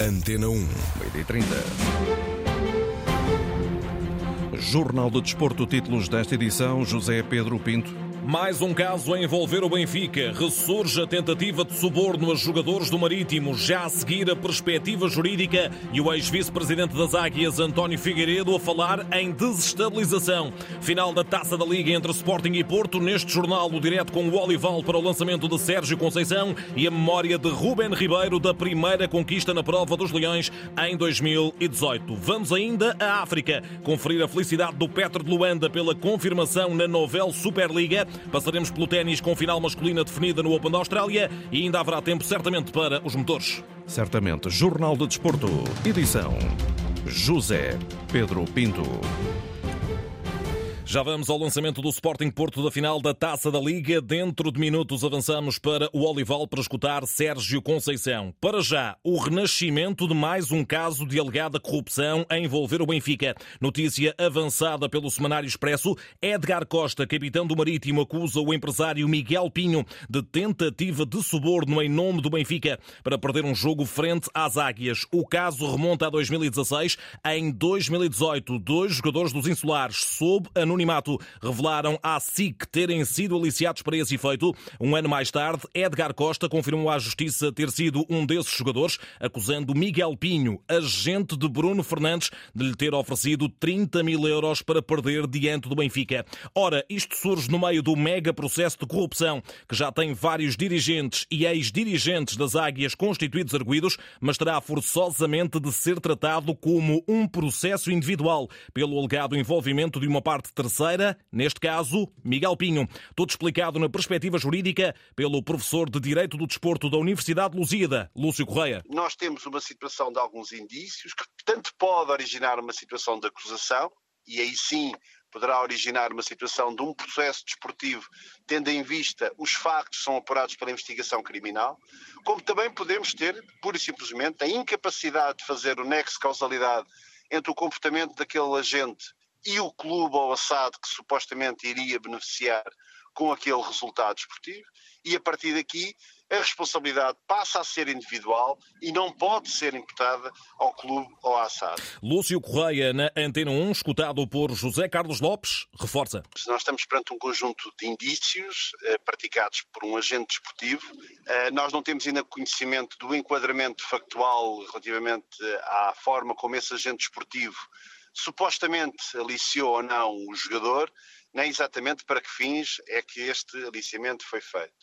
Antena 1. Meio-dia e 30. Jornal de Desporto, títulos desta edição, José Pedro Pinto. Mais um caso a envolver o Benfica. Ressurge a tentativa de suborno a jogadores do Marítimo, já a seguir a perspectiva jurídica e o ex-vice-presidente das Águias, António Figueiredo, a falar em desestabilização. Final da Taça da Liga entre Sporting e Porto. Neste jornal, o direto com o Olival para o lançamento de Sérgio Conceição e a memória de Ruben Ribeiro da primeira conquista na prova dos Leões em 2018. Vamos ainda à África, conferir a felicidade do Petro de Luanda pela confirmação na Novel Superliga. Passaremos pelo ténis com final masculina definida no Open da Austrália e ainda haverá tempo certamente para os motores. Certamente. Jornal de Desporto, edição José Pedro Pinto. Já vamos ao lançamento do Sporting Porto da final da Taça da Liga. Dentro de minutos avançamos para o Olival para escutar Sérgio Conceição. Para já, o renascimento de mais um caso de alegada corrupção a envolver o Benfica. Notícia avançada pelo Semanário Expresso. Edgar Costa, capitão do Marítimo, acusa o empresário Miguel Pinho de tentativa de suborno em nome do Benfica para perder um jogo frente às Águias. O caso remonta a 2016. Em 2018, dois jogadores dos Insulares, sob anonimato, anonimato revelaram à SIC terem sido aliciados para esse efeito. Um ano mais tarde, Edgar Costa confirmou à Justiça ter sido um desses jogadores, acusando Miguel Pinho, agente de Bruno Fernandes, de lhe ter oferecido 30 mil euros para perder diante do Benfica. Ora, isto surge no meio do mega processo de corrupção, que já tem vários dirigentes e ex-dirigentes das águias constituídos arguídos, mas terá forçosamente de ser tratado como um processo individual, pelo alegado envolvimento de uma parte terceira terceira, neste caso, Miguel Pinho. Tudo explicado na perspectiva jurídica pelo professor de Direito do Desporto da Universidade de Lusíada, Lúcio Correia. Nós temos uma situação de alguns indícios que tanto pode originar uma situação de acusação, e aí sim poderá originar uma situação de um processo desportivo, tendo em vista os factos que são apurados pela investigação criminal, como também podemos ter, pura e simplesmente, a incapacidade de fazer o nexo causalidade entre o comportamento daquele agente e o clube ao assado que supostamente iria beneficiar com aquele resultado esportivo, e a partir daqui a responsabilidade passa a ser individual e não pode ser imputada ao clube ou à assado. Lúcio Correia, na Antena 1, escutado por José Carlos Lopes, reforça. Nós estamos perante um conjunto de indícios eh, praticados por um agente desportivo. Eh, nós não temos ainda conhecimento do enquadramento factual relativamente à forma como esse agente desportivo supostamente aliciou ou não o jogador, nem exatamente para que fins é que este aliciamento foi feito.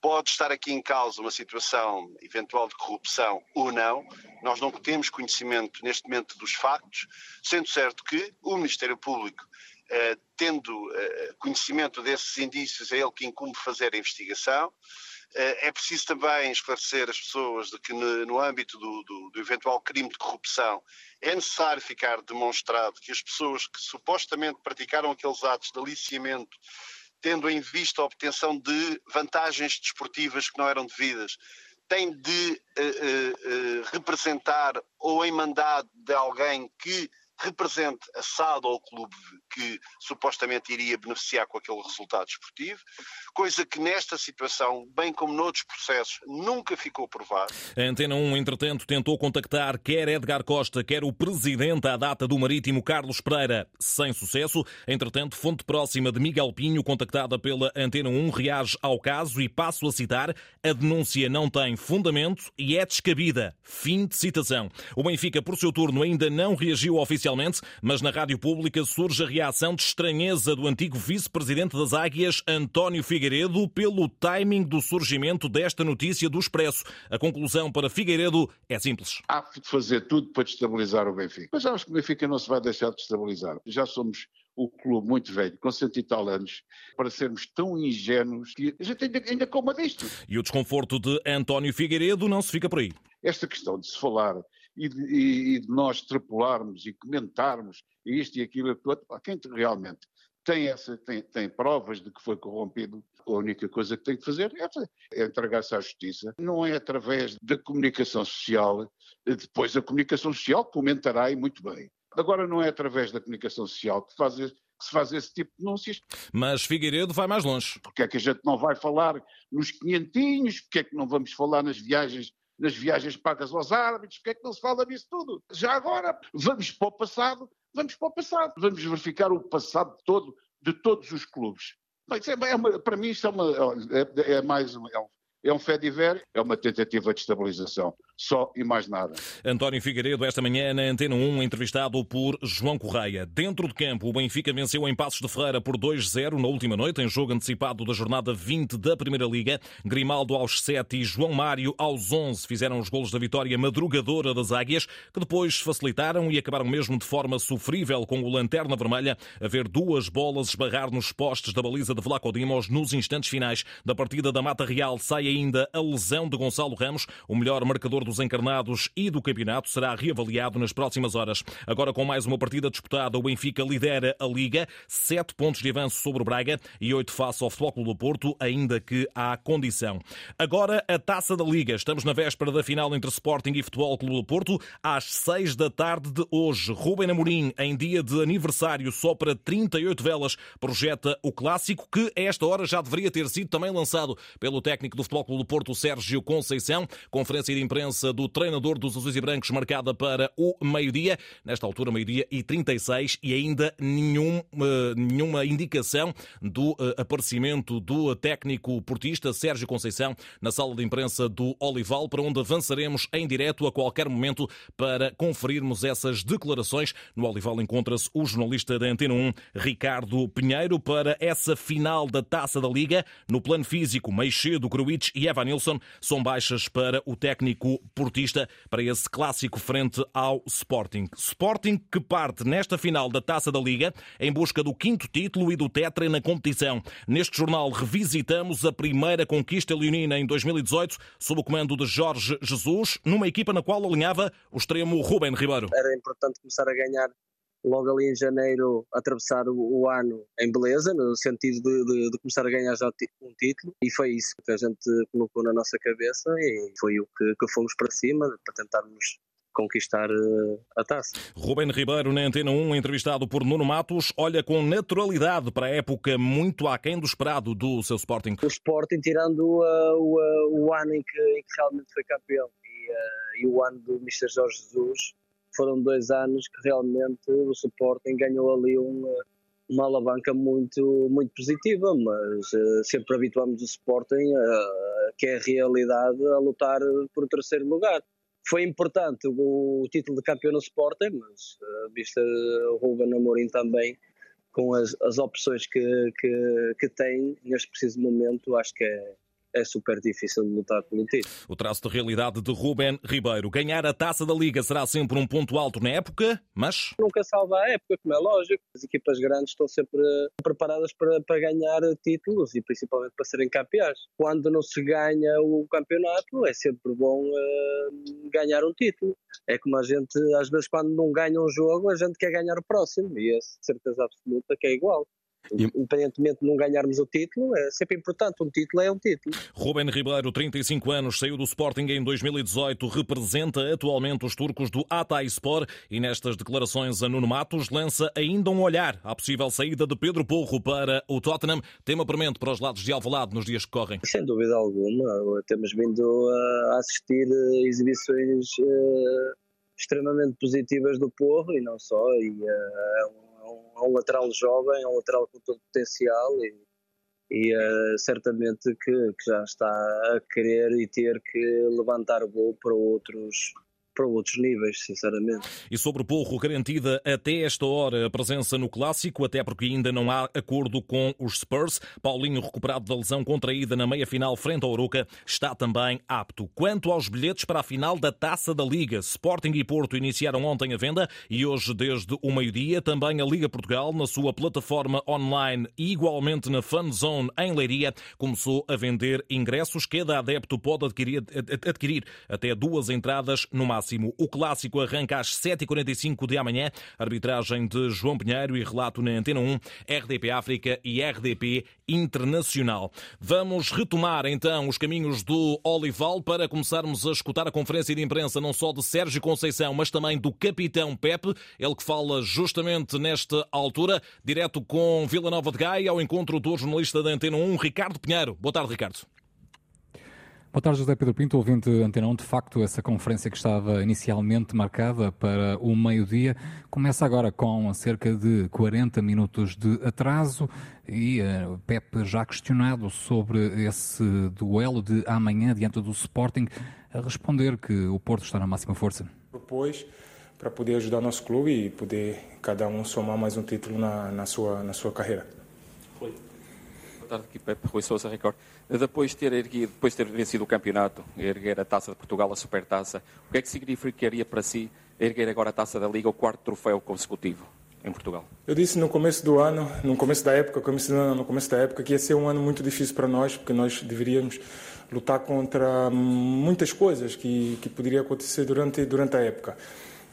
Pode estar aqui em causa uma situação eventual de corrupção ou não, nós não temos conhecimento neste momento dos factos, sendo certo que o Ministério Público, eh, tendo eh, conhecimento desses indícios, é ele que incumbe fazer a investigação. Eh, é preciso também esclarecer as pessoas de que no, âmbito do, do, do, eventual crime de corrupção é necessário ficar demonstrado que as pessoas que supostamente praticaram aqueles atos de aliciamento, tendo em vista a obtenção de vantagens desportivas que não eram devidas, têm de uh, uh, uh, representar ou em mandado de alguém que represente a SAD ou o clube que supostamente iria beneficiar com aquele resultado esportivo, coisa que nesta situação, bem como noutros processos, nunca ficou provado. A Antena 1, entretanto, tentou contactar quer Edgar Costa, quer o presidente à data do Marítimo, Carlos Pereira, sem sucesso. Entretanto, fonte próxima de Miguel Pinho, contactada pela Antena 1, reage ao caso e passo a citar: a denúncia não tem fundamento e é descabida. Fim de citação. O Benfica, por seu turno, ainda não reagiu oficialmente oficialmente, mas na rádio pública surge a reação de estranheza do antigo vice-presidente das Águias, António Figueiredo, pelo timing do surgimento desta notícia do Expresso. A conclusão para Figueiredo é simples. Há de fazer tudo para destabilizar o Benfica. Mas acho que o Benfica não se vai deixar de destabilizar. Já somos o clube muito velho, com cento e tal anos, para sermos tão ingênuos que a gente ainda, ainda coma disto. E o desconforto de António Figueiredo não se fica por aí. Esta questão de se falar e de, e de nós extrapolarmos e comentarmos isto e aquilo, quem realmente tem, essa, tem, tem, provas de que foi corrompido, a única coisa que tem que fazer é, é entregar-se à justiça. Não é através da comunicação social, depois a comunicação social comentará e muito bem. Agora não é através da comunicação social que, faz, que se faz esse tipo de denúncias. Mas Figueiredo vai mais longe. Porque é que a gente não vai falar nos quinhentinhos? Porque é que não vamos falar nas viagens nas viagens pagas aos árbitros, porque é que não se fala disso tudo? Já agora, vamos para o passado, vamos para o passado, vamos verificar o passado todo de todos os clubes. É uma, para mim, isto é, uma, é, é mais um, é um é ver, é uma tentativa de estabilização. Só e mais nada. António Figueiredo, esta manhã na Antena 1, entrevistado por João Correia. Dentro de campo, o Benfica venceu em Passos de Ferreira por 2-0 na última noite, em jogo antecipado da jornada 20 da Primeira Liga. Grimaldo aos 7 e João Mário aos 11 fizeram os golos da vitória madrugadora das Águias, que depois facilitaram e acabaram mesmo de forma sofrível com o Lanterna Vermelha a ver duas bolas esbarrar nos postes da baliza de Vlaco Dimos nos instantes finais da partida da Mata Real. Sai ainda a lesão de Gonçalo Ramos, o melhor marcador dos encarnados e do campeonato, será reavaliado nas próximas horas. Agora, com mais uma partida disputada, o Benfica lidera a Liga, sete pontos de avanço sobre o Braga e oito face ao Futebol Clube do Porto, ainda que há condição. Agora, a Taça da Liga. Estamos na véspera da final entre Sporting e Futebol Clube do Porto, às seis da tarde de hoje. Rubem Amorim, em dia de aniversário, só para 38 velas, projeta o clássico que, a esta hora, já deveria ter sido também lançado pelo técnico do Futebol Clube do Porto, Sérgio Conceição. Conferência de imprensa do treinador dos Azuis e Brancos marcada para o meio-dia. Nesta altura, meio-dia e 36 e ainda nenhum, uh, nenhuma indicação do uh, aparecimento do técnico portista Sérgio Conceição na sala de imprensa do Olival, para onde avançaremos em direto a qualquer momento para conferirmos essas declarações. No Olival encontra-se o jornalista da Antena 1, Ricardo Pinheiro, para essa final da Taça da Liga. No plano físico, meio cedo, Gruitch e Evan Nilsson são baixas para o técnico portista para esse clássico frente ao Sporting. Sporting que parte nesta final da Taça da Liga em busca do quinto título e do Tetra na competição. Neste jornal revisitamos a primeira conquista leonina em 2018 sob o comando de Jorge Jesus, numa equipa na qual alinhava o extremo Ruben Ribeiro. Era importante começar a ganhar logo ali em janeiro atravessar o, o ano em beleza, no sentido de, de, de, começar a ganhar já um título, e foi isso que a gente colocou na nossa cabeça e foi o que, que fomos para cima para tentarmos conquistar uh, a taça. Ruben Ribeiro, na Antena 1, entrevistado por Nuno Matos, olha com naturalidade para a época muito aquém do esperado do seu Sporting. O Sporting, tirando uh, o, uh, o ano em que, em que, realmente foi campeão e, e o ano do Mr. Jorge Jesus, foram dois anos que realmente o Sporting ganhou ali uma, uma alavanca muito, muito positiva, mas uh, sempre habituamos o Sporting, uh, que é a realidade, a lutar por o terceiro lugar. Foi importante o, o título de campeão no Sporting, mas uh, vista o Ruben Amorim também, com as, as opções que, que, que tem neste preciso momento, acho que é, é super difícil de lutar pelo título. O traço de realidade de Ruben Ribeiro. Ganhar a taça da Liga será sempre um ponto alto na época, mas. Nunca salva a época, como é lógico. As equipas grandes estão sempre preparadas para, para ganhar títulos e principalmente para serem campeões. Quando não se ganha o campeonato, é sempre bom uh, ganhar um título. É como a gente, às vezes, quando não ganha um jogo, a gente quer ganhar o próximo e é certeza absoluta que é igual. Independentemente de não ganharmos o título, é sempre importante. Um título é um título. Ruben Ribeiro, 35 anos, saiu do Sporting em 2018, representa atualmente os turcos do Sport e nestas declarações a Nuno Matos lança ainda um olhar à possível saída de Pedro Porro para o Tottenham, tema premente para os lados de Alvalade nos dias que correm. Sem dúvida alguma, temos vindo a assistir exibições uh, extremamente positivas do Porro e não só, e uh, a um lateral jovem, a um lateral com todo potencial e, e uh, certamente que, que, já está a querer e ter que levantar o gol para outros para outros níveis, sinceramente. E sobre o Porro, garantida até esta hora a presença no Clássico, até porque ainda não há acordo com os Spurs. Paulinho, recuperado da lesão contraída na meia-final frente ao Oroca, está também apto. Quanto aos bilhetes para a final da Taça da Liga, Sporting e Porto iniciaram ontem a venda e hoje, desde o meio-dia, também a Liga Portugal, na sua plataforma online e igualmente na Fanzone em Leiria, começou a vender ingressos. Cada adepto pode adquirir, adquirir até duas entradas no máximo máximo. O clássico arranca às 7h45 de amanhã. Arbitragem de João Pinheiro e relato na Antena 1, RDP África e RDP Internacional. Vamos retomar então os caminhos do Olival para começarmos a escutar a conferência de imprensa não só de Sérgio Conceição, mas também do capitão Pepe, ele que fala justamente nesta altura, direto com Vila Nova de Gaia, ao encontro do jornalista da Antena 1, Ricardo Pinheiro. Boa tarde, Ricardo. Boa tarde, José Pedro Pinto, ouvinte Antena 1. De facto, essa conferência que estava inicialmente marcada para o meio-dia começa agora com cerca de 40 minutos de atraso e uh, Pepe já questionado sobre esse duelo de amanhã diante do Sporting, a responder que o Porto está na máxima força. Propôs para poder ajudar o nosso clube e poder cada um somar mais um título na, na, sua, na sua carreira. Boa tarde, Rui Sousa Record. Depois de ter erguido, depois de ter vencido o campeonato, erguer a taça de Portugal, a supertaça, o que é que significaria para si erguer agora a taça da Liga, o quarto troféu consecutivo em Portugal? Eu disse no começo do ano, no começo da época, no começo da época, que ia ser um ano muito difícil para nós, porque nós deveríamos lutar contra muitas coisas que, que poderiam acontecer durante, durante a época.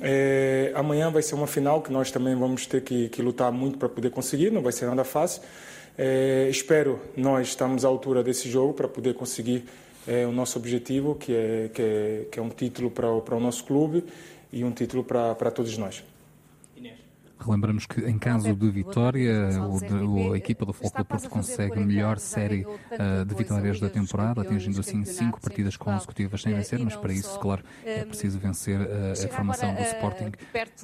É, amanhã vai ser uma final que nós também vamos ter que, que lutar muito para poder conseguir, não vai ser nada fácil. É, espero nós estamos à altura desse jogo para poder conseguir é, o nosso objetivo, que é, que é, que é um título para, para o nosso clube e um título para, para todos nós. Relembramos que em caso de vitória, o, a equipa do Futebol Porto consegue a melhor série uh, de vitórias da temporada, atingindo assim cinco partidas consecutivas sem vencer, mas para isso, claro, é preciso vencer uh, a formação do Sporting.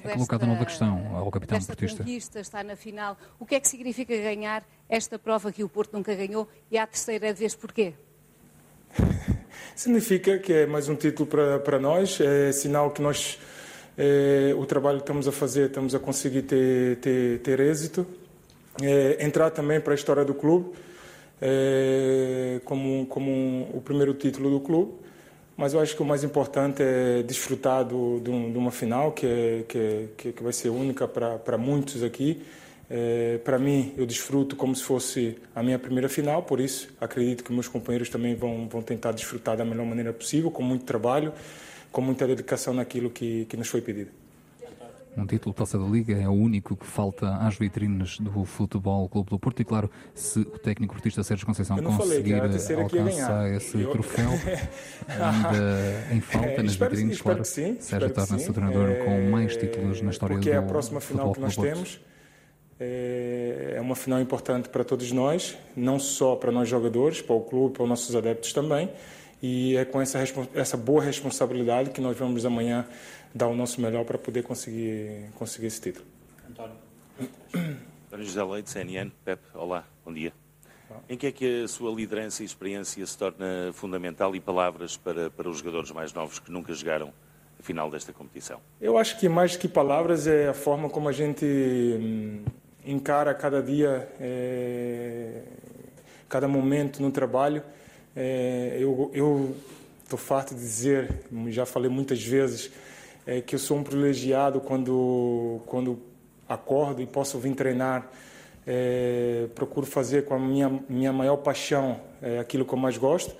É colocada nova questão ao capitão portista. está na final. O que é que significa ganhar esta prova que o Porto nunca ganhou e à terceira vez porquê? Significa que é mais um título para, para nós, é sinal que nós é, o trabalho que estamos a fazer, estamos a conseguir ter, ter, ter êxito. É, entrar também para a história do clube, é, como, como um, o primeiro título do clube. Mas eu acho que o mais importante é desfrutar do, de, de uma final que, é, que, é, que, vai ser única para, para muitos aqui. É, para mim, eu desfruto como se fosse a minha primeira final, por isso acredito que meus companheiros também vão, vão tentar desfrutar da melhor maneira possível, com muito trabalho com muita dedicação naquilo que, que nos foi pedido. Um título de Taça da Liga é o único que falta às vitrines do Futebol Clube do Porto e claro, se o técnico portista Sérgio Conceição conseguir alcançar esse eu... troféu ainda em falta é, nas espero, vitrines, claro, sim, Sérgio torna-se o treinador é... com mais títulos na história do Porque é a próxima final que nós temos. É, é uma final importante para todos nós, não só para nós jogadores, para o clube, para os nossos adeptos também. E é com essa, essa boa responsabilidade que nós vamos amanhã dar o nosso melhor para poder conseguir, conseguir esse título. António. António José Leite, CNN. Pepe, olá, bom dia. Em que é que a sua liderança e experiência se torna fundamental e palavras para, para os jogadores mais novos que nunca jogaram a final desta competição? Eu acho que mais que palavras é a forma como a gente hum, encara cada dia, é, cada momento no trabalho. É, eu estou farto de dizer, já falei muitas vezes, é, que eu sou um privilegiado quando, quando acordo e posso vir treinar. É, procuro fazer com a minha, minha maior paixão é, aquilo que eu mais gosto.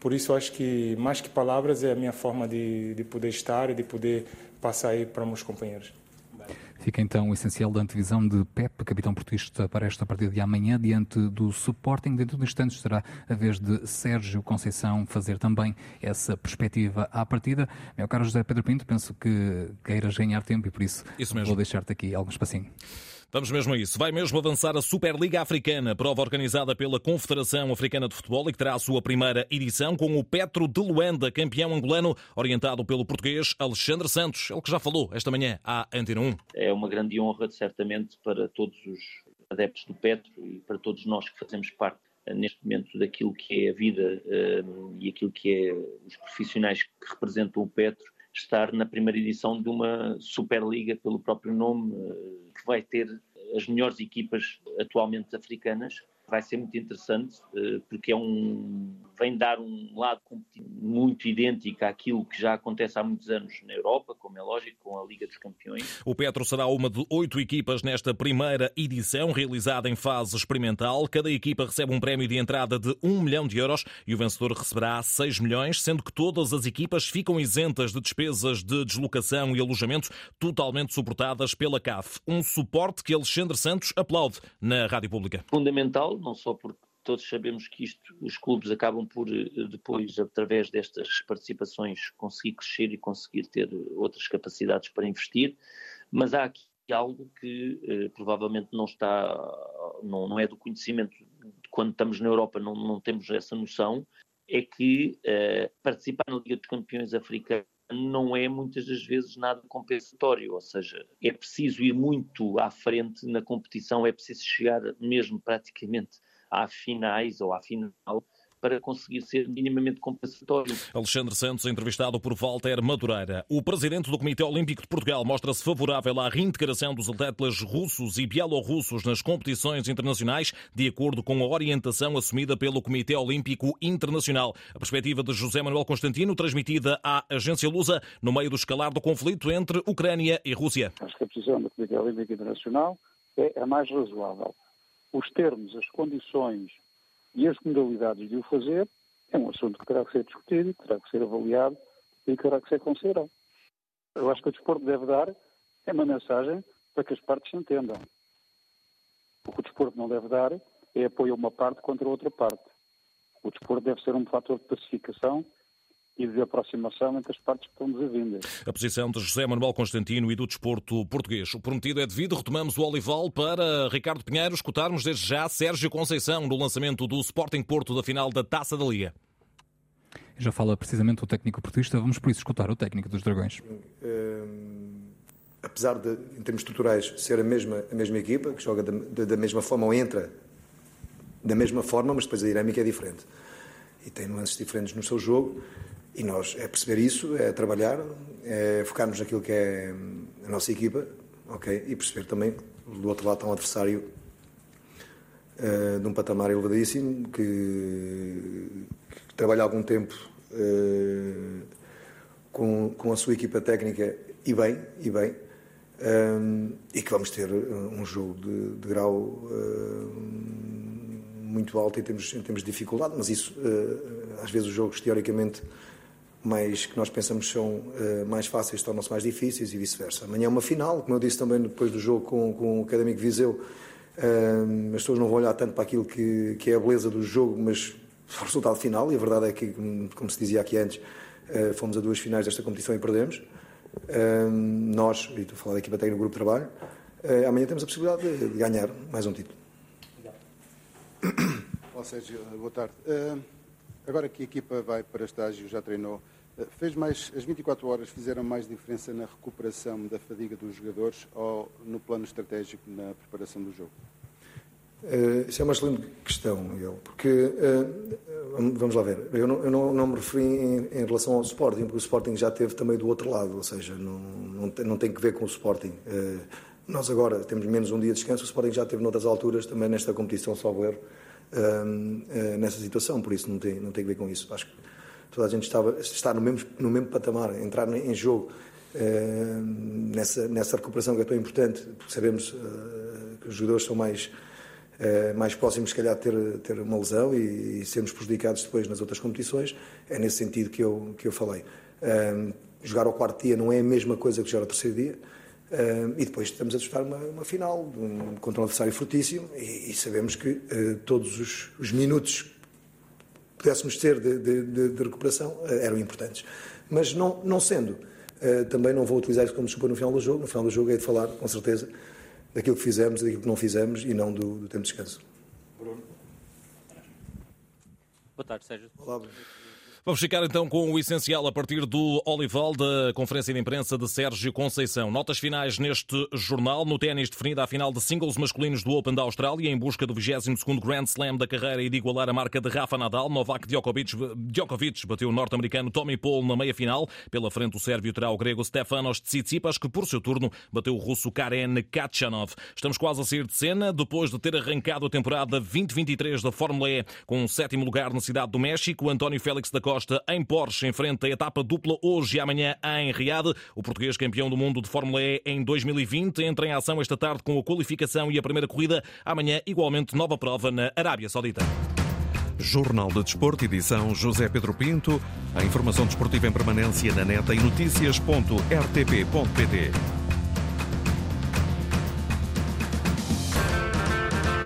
Por isso, acho que mais que palavras é a minha forma de, de poder estar e de poder passar aí para meus companheiros. Fica então o essencial da antevisão de Pep, capitão portista, para esta partida de amanhã, diante do Sporting. Dentro de instantes será a vez de Sérgio Conceição fazer também essa perspectiva à partida. Meu caro José Pedro Pinto, penso que queiras ganhar tempo e por isso, isso vou deixar-te aqui algum espacinho. Vamos mesmo a isso. Vai mesmo avançar a Superliga Africana, prova organizada pela Confederação Africana de Futebol e que terá a sua primeira edição com o Petro de Luanda, campeão angolano, orientado pelo português Alexandre Santos, ele que já falou esta manhã à Antena 1. É uma grande honra, certamente, para todos os adeptos do Petro e para todos nós que fazemos parte eh, neste momento daquilo que é a vida um, eh, e aquilo que é os profissionais que representam o Petro, estar na primeira edição de uma Superliga, pelo próprio nome, uh, que vai ter as melhores equipas atualmente africanas. Vai ser muito interessante eh, porque é um vem dar um lado muito idêntico àquilo que já acontece há muitos anos na Europa, como é lógico, com a Liga dos Campeões. O Petro será uma de oito equipas nesta primeira edição, realizada em fase experimental. Cada equipa recebe um prémio de entrada de um milhão de euros e o vencedor receberá 6 milhões, sendo que todas as equipas ficam isentas de despesas de deslocação e alojamento, totalmente suportadas pela CAF. Um suporte que Alexandre Santos aplaude na Rádio Pública. Fundamental, não só porque todos sabemos que isto, os clubes acabam por eh, depois, através destas participações, conseguir crescer e conseguir ter outras capacidades para investir, mas há aqui algo que eh, provavelmente não está, não, não, é do conhecimento, quando estamos na Europa não, não temos essa noção, é que uh, participar na Liga dos Campeões Africana não é muitas das vezes nada compensatório, ou seja, é preciso ir muito à frente na competição, é preciso chegar mesmo praticamente à finais ou à final para conseguir ser minimamente compensatório. Alexandre Santos, entrevistado por Walter Madureira. O presidente do Comitê Olímpico de Portugal mostra-se favorável à reintegração dos atletas russos e bielorrussos nas competições internacionais, de acordo com a orientação assumida pelo Comitê Olímpico Internacional. A perspectiva de José Manuel Constantino, transmitida à agência Lusa, no meio do escalar do conflito entre Ucrânia e Rússia. Acho que a posição do Comitê Olímpico Internacional é a mais razoável. Os termos, as condições e as modalidades de o fazer é um assunto que terá que ser discutido, terá que ser avaliado e terá que ser considerado. Eu acho que o desporto deve dar é uma mensagem para que as partes se entendam. O que o desporto não deve dar é apoio a uma parte contra a outra parte. O desporto deve ser um fator de pacificação e de aproximação entre as partes que estão desavindas. A posição de José Manuel Constantino e do desporto português. O prometido é devido. Retomamos o Olival para Ricardo Pinheiro escutarmos desde já Sérgio Conceição no lançamento do Sporting Porto da final da Taça da Liga. Já fala precisamente o técnico portista, vamos por isso escutar o técnico dos Dragões. Um, apesar de, em termos estruturais, ser a mesma, a mesma equipa, que joga da, da mesma forma ou entra da mesma forma, mas depois a dinâmica é diferente. E tem nuances diferentes no seu jogo. E nós é perceber isso, é trabalhar, é focarmos naquilo que é a nossa equipa, ok? E perceber também do outro lado está um adversário uh, de um patamar elevadíssimo que, que trabalha há algum tempo uh, com, com a sua equipa técnica e bem, e bem. Um, e que vamos ter um jogo de, de grau uh, muito alto em termos, em termos de dificuldade, mas isso, às vezes, os jogos teoricamente mais que nós pensamos são uh, mais fáceis tornam-se mais difíceis e vice-versa. Amanhã é uma final, como eu disse também depois do jogo com, com o Académico Viseu, uh, as pessoas não vão olhar tanto para aquilo que, que é a beleza do jogo, mas o resultado final, e a verdade é que, como se dizia aqui antes, uh, fomos a duas finais desta competição e perdemos. nós, e estou a falar da equipa técnica do grupo de trabalho, amanhã temos a possibilidade de, de ganhar mais um título. Olá Sérgio, boa tarde. agora que a equipa vai para estágio, já treinou, Fez mais, as 24 horas fizeram mais diferença na recuperação da fadiga dos jogadores ou no plano estratégico na preparação do jogo? Uh, isso é uma excelente questão, Miguel, porque, uh, vamos lá ver, eu não, eu não, não me referi em, em, relação ao Sporting, porque o Sporting já teve também do outro lado, ou seja, não, não, tem, não tem que ver com o Sporting. Uh, nós agora temos menos um dia de descanso, o Sporting já teve noutras alturas, também nesta competição, salvo erro, nessa situação, por isso não tem, não tem que ver com isso. Acho que toda a gente estava, está no mesmo, no mesmo patamar, entrar em jogo uh, nessa, nessa recuperação que é tão importante, porque sabemos uh, que os jogadores são mais, uh, mais próximos, se calhar, de ter, ter uma lesão e, e, sermos prejudicados depois nas outras competições. É nesse sentido que eu, que eu falei. jogar ao quarto dia não é a mesma coisa que jogar ao terceiro dia. e depois estamos a disputar uma, uma final um, contra um adversário fortíssimo e, e sabemos que todos os, os minutos pudéssemos ter de, de, de, recuperação eh, eram importantes. Mas não, não sendo, eh, também não vou utilizar isso como desculpa no final do jogo. No final do jogo é de falar, com certeza, daquilo que fizemos, daquilo que não fizemos e não do, do tempo de descanso. Bruno. Boa tarde, Sérgio. Olá, Bruno. Vamos ficar então com o essencial a partir do Olival da conferência de imprensa de Sérgio Conceição. Notas finais neste jornal. No ténis definida a final de singles masculinos do Open da Austrália em busca do 22º Grand Slam da carreira e de igualar a marca de Rafa Nadal. Novak Djokovic, Djokovic bateu o norte-americano Tommy Paul na meia-final. Pela frente o sérvio terá o grego Stefanos Tsitsipas que por seu turno bateu o russo Karen Kachanov. Estamos quase a sair de cena depois de ter arrancado a temporada 2023 da Fórmula E com o sétimo lugar na cidade do México. António Félix da Costa Costa em Porsche enfrenta a etapa dupla hoje e amanhã em Riad. O português campeão do mundo de Fórmula E em 2020 entra em ação esta tarde com a qualificação e a primeira corrida. Amanhã, igualmente, nova prova na Arábia Saudita. Jornal de Desporto, edição José Pedro Pinto. A informação desportiva em permanência na neta e notícias.rtp.pt.